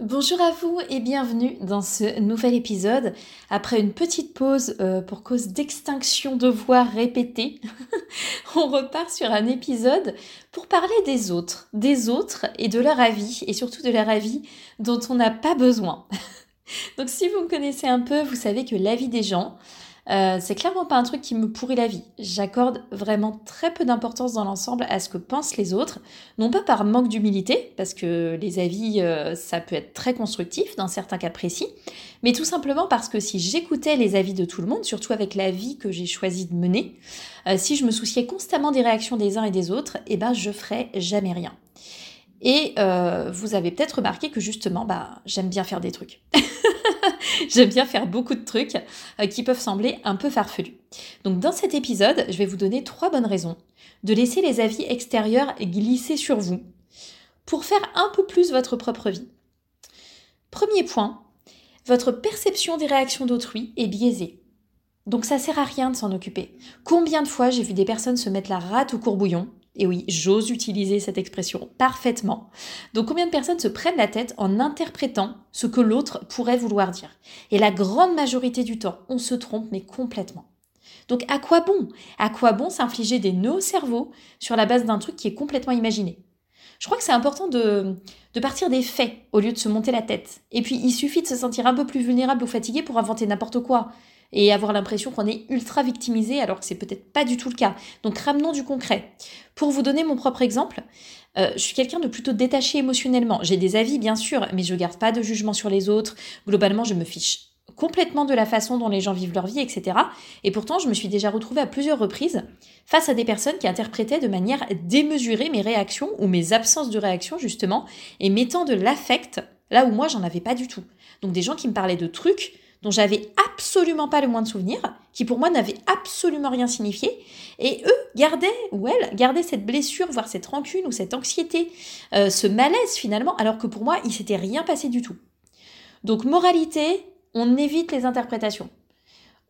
Bonjour à vous et bienvenue dans ce nouvel épisode. Après une petite pause euh, pour cause d'extinction de voix répétée, on repart sur un épisode pour parler des autres, des autres et de leur avis et surtout de leur avis dont on n'a pas besoin. Donc si vous me connaissez un peu, vous savez que l'avis des gens, euh, c'est clairement pas un truc qui me pourrit la vie. J'accorde vraiment très peu d'importance dans l'ensemble à ce que pensent les autres, non pas par manque d'humilité, parce que les avis, euh, ça peut être très constructif dans certains cas précis, mais tout simplement parce que si j'écoutais les avis de tout le monde, surtout avec la vie que j'ai choisi de mener, euh, si je me souciais constamment des réactions des uns et des autres, eh ben je ferais jamais rien. Et vous avez peut-être remarqué que justement, bah, j'aime bien faire des trucs. J'aime bien faire beaucoup de trucs euh, qui peuvent sembler un peu farfelus. Donc dans cet épisode, je vais vous donner trois bonnes raisons de laisser les avis extérieurs glisser sur vous pour faire un peu plus votre propre vie. Premier point, votre perception des réactions d'autrui est biaisée. Donc ça sert à rien de s'en occuper. Combien de fois j'ai vu des personnes se mettre la rate au courbouillon et oui, j'ose utiliser cette expression parfaitement. Donc combien de personnes se prennent la tête en interprétant ce que l'autre pourrait vouloir dire? Et la grande majorité du temps, on se trompe, mais complètement. Donc à quoi bon? À quoi bon s'infliger des nœuds au cerveau sur la base d'un truc qui est complètement imaginé? Je crois que c'est important de, de partir des faits au lieu de se monter la tête. Et puis il suffit de se sentir un peu plus vulnérable ou fatigué pour inventer n'importe quoi et avoir l'impression qu'on est ultra victimisé alors que c'est peut-être pas du tout le cas. Donc ramenons du concret. Pour vous donner mon propre exemple, euh, je suis quelqu'un de plutôt détaché émotionnellement. J'ai des avis bien sûr, mais je garde pas de jugement sur les autres. Globalement, je me fiche complètement de la façon dont les gens vivent leur vie, etc. Et pourtant, je me suis déjà retrouvée à plusieurs reprises face à des personnes qui interprétaient de manière démesurée mes réactions ou mes absences de réaction, justement, et mettant de l'affect là où moi, j'en avais pas du tout. Donc des gens qui me parlaient de trucs dont j'avais absolument pas le moins de souvenirs, qui pour moi n'avaient absolument rien signifié, et eux gardaient, ou elles, gardaient cette blessure, voire cette rancune ou cette anxiété, euh, ce malaise finalement, alors que pour moi, il s'était rien passé du tout. Donc moralité, on évite les interprétations.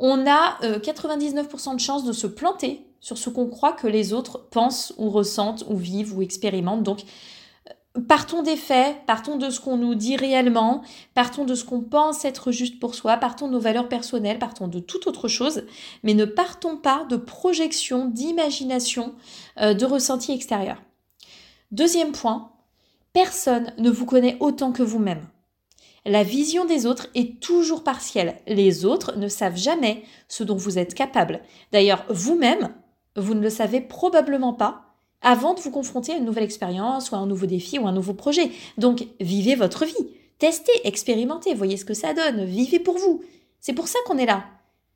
On a 99% euh, de chances de se planter sur ce qu'on croit que les autres pensent ou ressentent ou vivent ou expérimentent. Donc Partons des faits, partons de ce qu'on nous dit réellement, partons de ce qu'on pense être juste pour soi, partons de nos valeurs personnelles, partons de toute autre chose, mais ne partons pas de projections, d'imagination, euh, de ressenti extérieur. Deuxième point, personne ne vous connaît autant que vous-même. La vision des autres est toujours partielle. Les autres ne savent jamais ce dont vous êtes capable. D'ailleurs, vous-même, vous ne le savez probablement pas avant de vous confronter à une nouvelle expérience ou à un nouveau défi ou un nouveau projet. Donc, vivez votre vie. Testez, expérimentez, voyez ce que ça donne, vivez pour vous. C'est pour ça qu'on est là.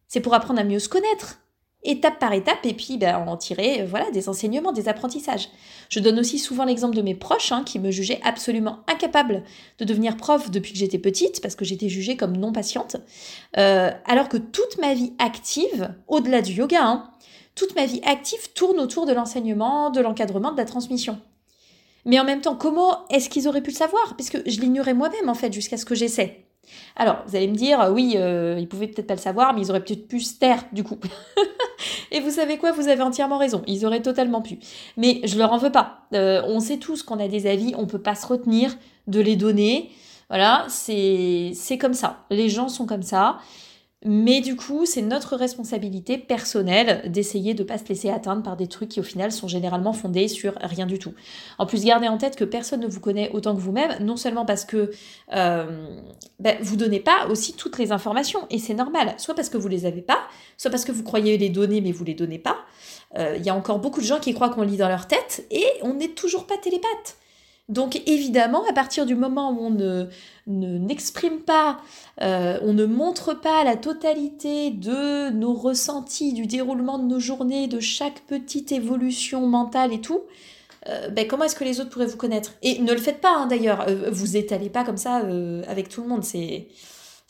C'est pour apprendre à mieux se connaître, étape par étape, et puis ben, en tirer euh, voilà, des enseignements, des apprentissages. Je donne aussi souvent l'exemple de mes proches hein, qui me jugeaient absolument incapable de devenir prof depuis que j'étais petite, parce que j'étais jugée comme non patiente, euh, alors que toute ma vie active, au-delà du yoga, hein, toute ma vie active tourne autour de l'enseignement, de l'encadrement, de la transmission. Mais en même temps, comment est-ce qu'ils auraient pu le savoir? Puisque je l'ignorais moi-même, en fait, jusqu'à ce que j'essaie. Alors, vous allez me dire, oui, euh, ils pouvaient peut-être pas le savoir, mais ils auraient peut-être pu se taire, du coup. Et vous savez quoi? Vous avez entièrement raison. Ils auraient totalement pu. Mais je leur en veux pas. Euh, on sait tous qu'on a des avis, on peut pas se retenir de les donner. Voilà, c'est comme ça. Les gens sont comme ça. Mais du coup, c'est notre responsabilité personnelle d'essayer de ne pas se laisser atteindre par des trucs qui au final sont généralement fondés sur rien du tout. En plus, gardez en tête que personne ne vous connaît autant que vous-même, non seulement parce que euh, ben, vous donnez pas aussi toutes les informations, et c'est normal, soit parce que vous les avez pas, soit parce que vous croyez les donner mais vous les donnez pas. Euh, il y a encore beaucoup de gens qui croient qu'on lit dans leur tête, et on n'est toujours pas télépathe. Donc évidemment, à partir du moment où on ne n'exprime pas, euh, on ne montre pas la totalité de nos ressentis, du déroulement de nos journées, de chaque petite évolution mentale et tout, euh, ben comment est-ce que les autres pourraient vous connaître? Et ne le faites pas hein, d'ailleurs, euh, vous étalez pas comme ça avec tout le monde, c'est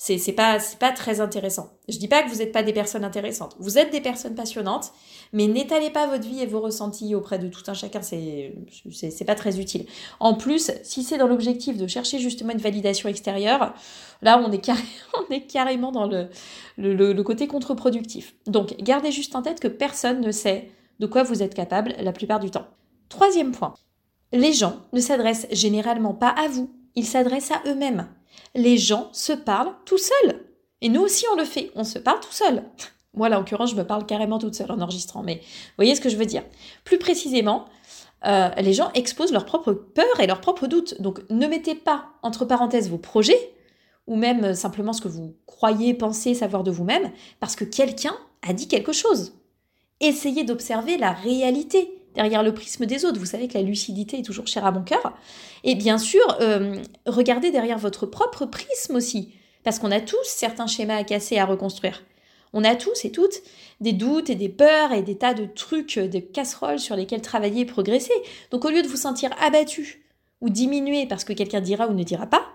C'est pas, pas très intéressant. Je dis pas que vous n'êtes pas des personnes intéressantes. Vous êtes des personnes passionnantes, mais n'étalez pas votre vie et vos ressentis auprès de tout un chacun, c'est pas très utile. En plus, si c'est dans l'objectif de chercher justement une validation extérieure, là on est, on est carrément dans le, le, le côté contre-productif. Donc gardez juste en tête que personne ne sait de quoi vous êtes capable la plupart du temps. Troisième point, les gens ne s'adressent généralement pas à vous, ils s'adressent à eux-mêmes les gens se parlent tout seuls. Et nous aussi, on le fait. On se parle tout seul. Moi, là, en l'occurrence, je me parle carrément toute seule en enregistrant. Mais voyez ce que je veux dire. Plus précisément, euh, les gens exposent leurs propres peurs et leurs propres doutes. Donc, ne mettez pas entre parenthèses vos projets ou même euh, simplement ce que vous croyez, pensez, savoir de vous-même, parce que quelqu'un a dit quelque chose. Essayez d'observer la réalité derrière le prisme des autres. Vous savez que la lucidité est toujours chère à mon cœur. Et bien sûr, euh, regardez derrière votre propre prisme aussi, parce qu'on a tous certains schémas à casser, à reconstruire. On a tous et toutes des doutes et des peurs et des tas de trucs, de casseroles sur lesquels travailler et progresser. Donc au lieu de vous sentir abattu ou diminué parce que quelqu'un dira ou ne dira pas,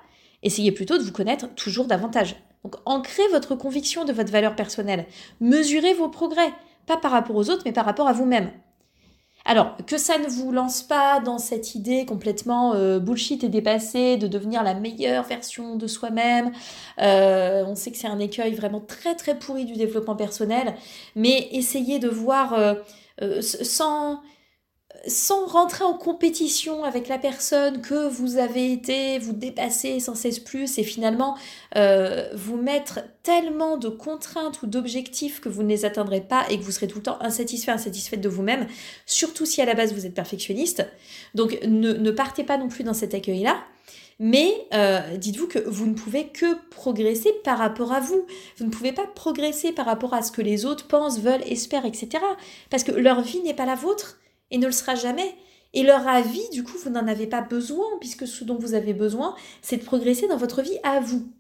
essayez plutôt de vous connaître toujours davantage. Donc ancrez votre conviction de votre valeur personnelle. Mesurez vos progrès, pas par rapport aux autres, mais par rapport à vous-même. Alors, que ça ne vous lance pas dans cette idée complètement euh, bullshit et dépassée de devenir la meilleure version de soi-même. Euh, on sait que c'est un écueil vraiment très très pourri du développement personnel, mais essayez de voir euh, sans sans rentrer en compétition avec la personne que vous avez été, vous dépasser sans cesse plus et finalement euh, vous mettre tellement de contraintes ou d'objectifs que vous ne les atteindrez pas et que vous serez tout le temps insatisfait, insatisfaite de vous-même, surtout si à la base vous êtes perfectionniste. Donc ne, partez pas non plus dans cet accueil-là. Mais euh, dites-vous que vous ne pouvez que progresser par rapport à vous. Vous ne pouvez pas progresser par rapport à ce que les autres pensent, veulent, espèrent, etc. Parce que leur vie n'est pas la vôtre et ne le sera jamais. Et leur avis, du coup, vous n'en avez pas besoin, puisque ce dont vous avez besoin, c'est de progresser dans votre vie à vous.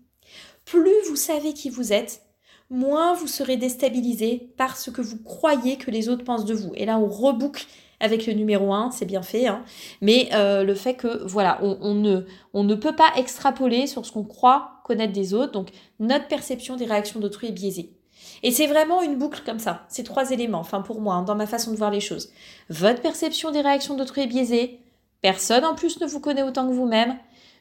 Plus vous savez qui vous êtes, moins vous serez déstabilisé par ce que vous croyez que les autres pensent de vous. Et là, on reboucle avec le numéro 1, c'est bien fait, hein. mais euh, le fait que, voilà, on, ne, on ne peut pas extrapoler sur ce qu'on croit connaître des autres, donc notre perception des réactions d'autrui est biaisée. Et c'est vraiment une boucle comme ça, ces trois éléments, enfin pour moi, hein, dans ma façon de voir les choses. Votre perception des réactions d'autrui est biaisée, personne en plus ne vous connaît autant que vous-même.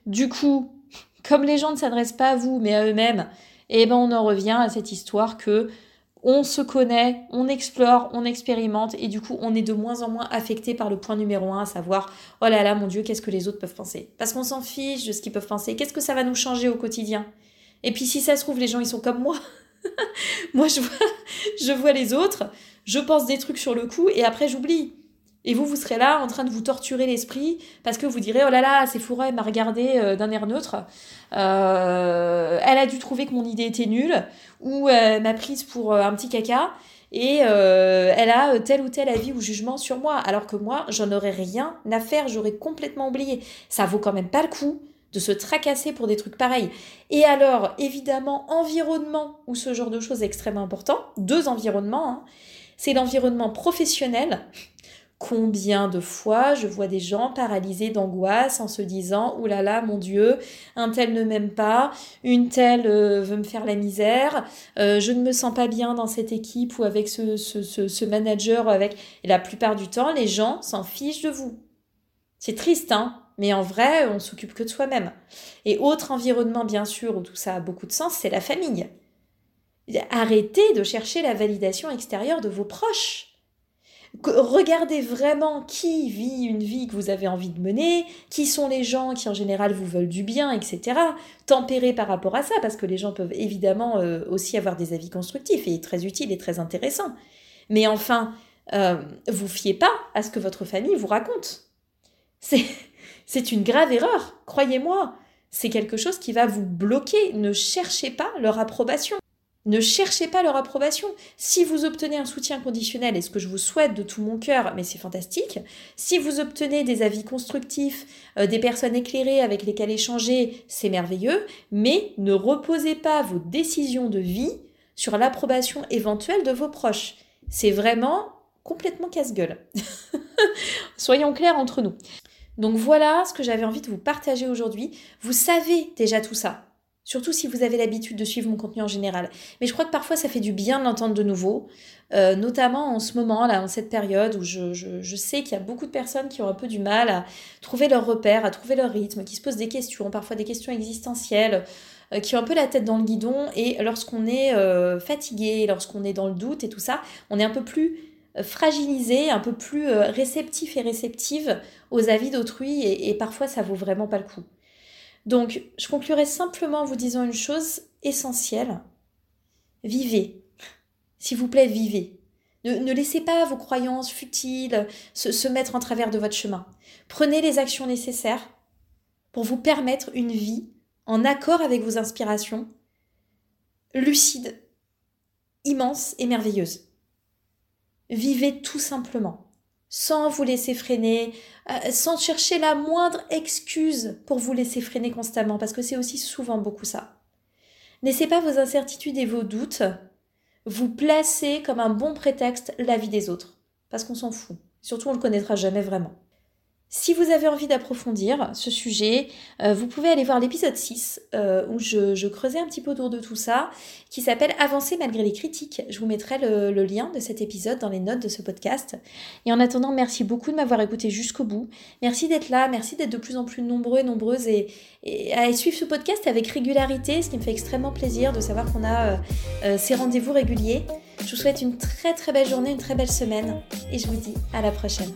Du coup, comme les gens ne s'adressent pas à vous, mais à eux-mêmes, eh ben on en revient à cette histoire que on se connaît, on explore, on expérimente, et du coup, on est de moins en moins affecté par le point numéro un, à savoir, oh là là, mon Dieu, qu'est-ce que les autres peuvent penser? Parce qu'on s'en fiche de ce qu'ils peuvent penser. Qu'est-ce que ça va nous changer au quotidien? Et puis, si ça se trouve, les gens, ils sont comme moi. Moi, je vois, je vois les autres, je pense des trucs sur le coup et après j'oublie. Et vous, vous serez là en train de vous torturer l'esprit parce que vous direz Oh là là, c'est fourré, elle m'a regardé euh, d'un air neutre. Euh, elle a dû trouver que mon idée était nulle ou elle m'a prise pour euh, un petit caca et elle a tel ou tel avis ou jugement sur moi. Alors que moi, j'en aurais rien à faire, j'aurais complètement oublié. Ça vaut quand même pas le coup de se tracasser pour des trucs pareils. Et alors, évidemment, environnement, où ce genre de choses est extrêmement important, deux environnements, hein. c'est l'environnement professionnel. Combien de fois je vois des gens paralysés d'angoisse en se disant Ouh là là, mon Dieu, un tel ne m'aime pas, une telle euh, veut me faire la misère, euh, je ne me sens pas bien dans cette équipe ou avec ce, ce, ce, manager. Avec... Et la plupart du temps, les gens s'en fichent de vous. C'est triste, hein mais en vrai, on s'occupe que de soi-même. Et autre environnement, bien sûr, où tout ça a beaucoup de sens, c'est la famille. Arrêtez de chercher la validation extérieure de vos proches. Regardez vraiment qui vit une vie que vous avez envie de mener, qui sont les gens qui en général vous veulent du bien, etc. Tempérez par rapport à ça, parce que les gens peuvent évidemment euh, aussi avoir des avis constructifs et très utiles et très intéressants. Mais enfin, euh, vous fiez pas à ce que votre famille vous raconte. C'est c'est une grave erreur, croyez-moi. C'est quelque chose qui va vous bloquer. Ne cherchez pas leur approbation. Ne cherchez pas leur approbation. Si vous obtenez un soutien conditionnel, et ce que je vous souhaite de tout mon cœur, mais c'est fantastique, si vous obtenez des avis constructifs, euh, des personnes éclairées avec lesquelles échanger, c'est merveilleux, mais ne reposez pas vos décisions de vie sur l'approbation éventuelle de vos proches. C'est vraiment complètement casse-gueule. Soyons clairs entre nous. Donc voilà ce que j'avais envie de vous partager aujourd'hui. Vous savez déjà tout ça Surtout si vous avez l'habitude de suivre mon contenu en général. Mais je crois que parfois ça fait du bien de l'entendre de nouveau, euh, notamment en ce moment, là, en cette période où je, sais qu'il y a beaucoup de personnes qui ont un peu du mal à trouver leur repère, à trouver leur rythme, qui se posent des questions, parfois des questions existentielles, euh, qui ont un peu la tête dans le guidon. Et lorsqu'on est euh, fatigué, lorsqu'on est dans le doute et tout ça, on est un peu plus fragilisé, un peu plus réceptif et réceptive aux avis d'autrui et, et parfois ça vaut vraiment pas le coup. Donc, je conclurai simplement en vous disant une chose essentielle. Vivez. S'il vous plaît, vivez. Ne, laissez pas vos croyances futiles se, se mettre en travers de votre chemin. Prenez les actions nécessaires pour vous permettre une vie en accord avec vos inspirations, lucide, immense et merveilleuse. Vivez tout simplement sans vous laisser freiner, euh, sans chercher la moindre excuse pour vous laisser freiner constamment, parce que c'est aussi souvent beaucoup ça. Laissez pas vos incertitudes et vos doutes vous placer comme un bon prétexte la vie des autres, parce qu'on s'en fout. Surtout, on le connaîtra jamais vraiment. Si vous avez envie d'approfondir ce sujet, euh, vous pouvez aller voir l'épisode 6 euh, où je, creusais un petit peu autour de tout ça, qui s'appelle Avancer malgré les critiques. Je vous mettrai le, lien de cet épisode dans les notes de ce podcast. Et en attendant, merci beaucoup de m'avoir écouté jusqu'au bout. Merci d'être là, merci d'être de plus en plus nombreux et nombreuses et, à suivre ce podcast avec régularité, ce qui me fait extrêmement plaisir de savoir qu'on a euh, ces rendez-vous réguliers. Je vous souhaite une très très belle journée, une très belle semaine et je vous dis à la prochaine.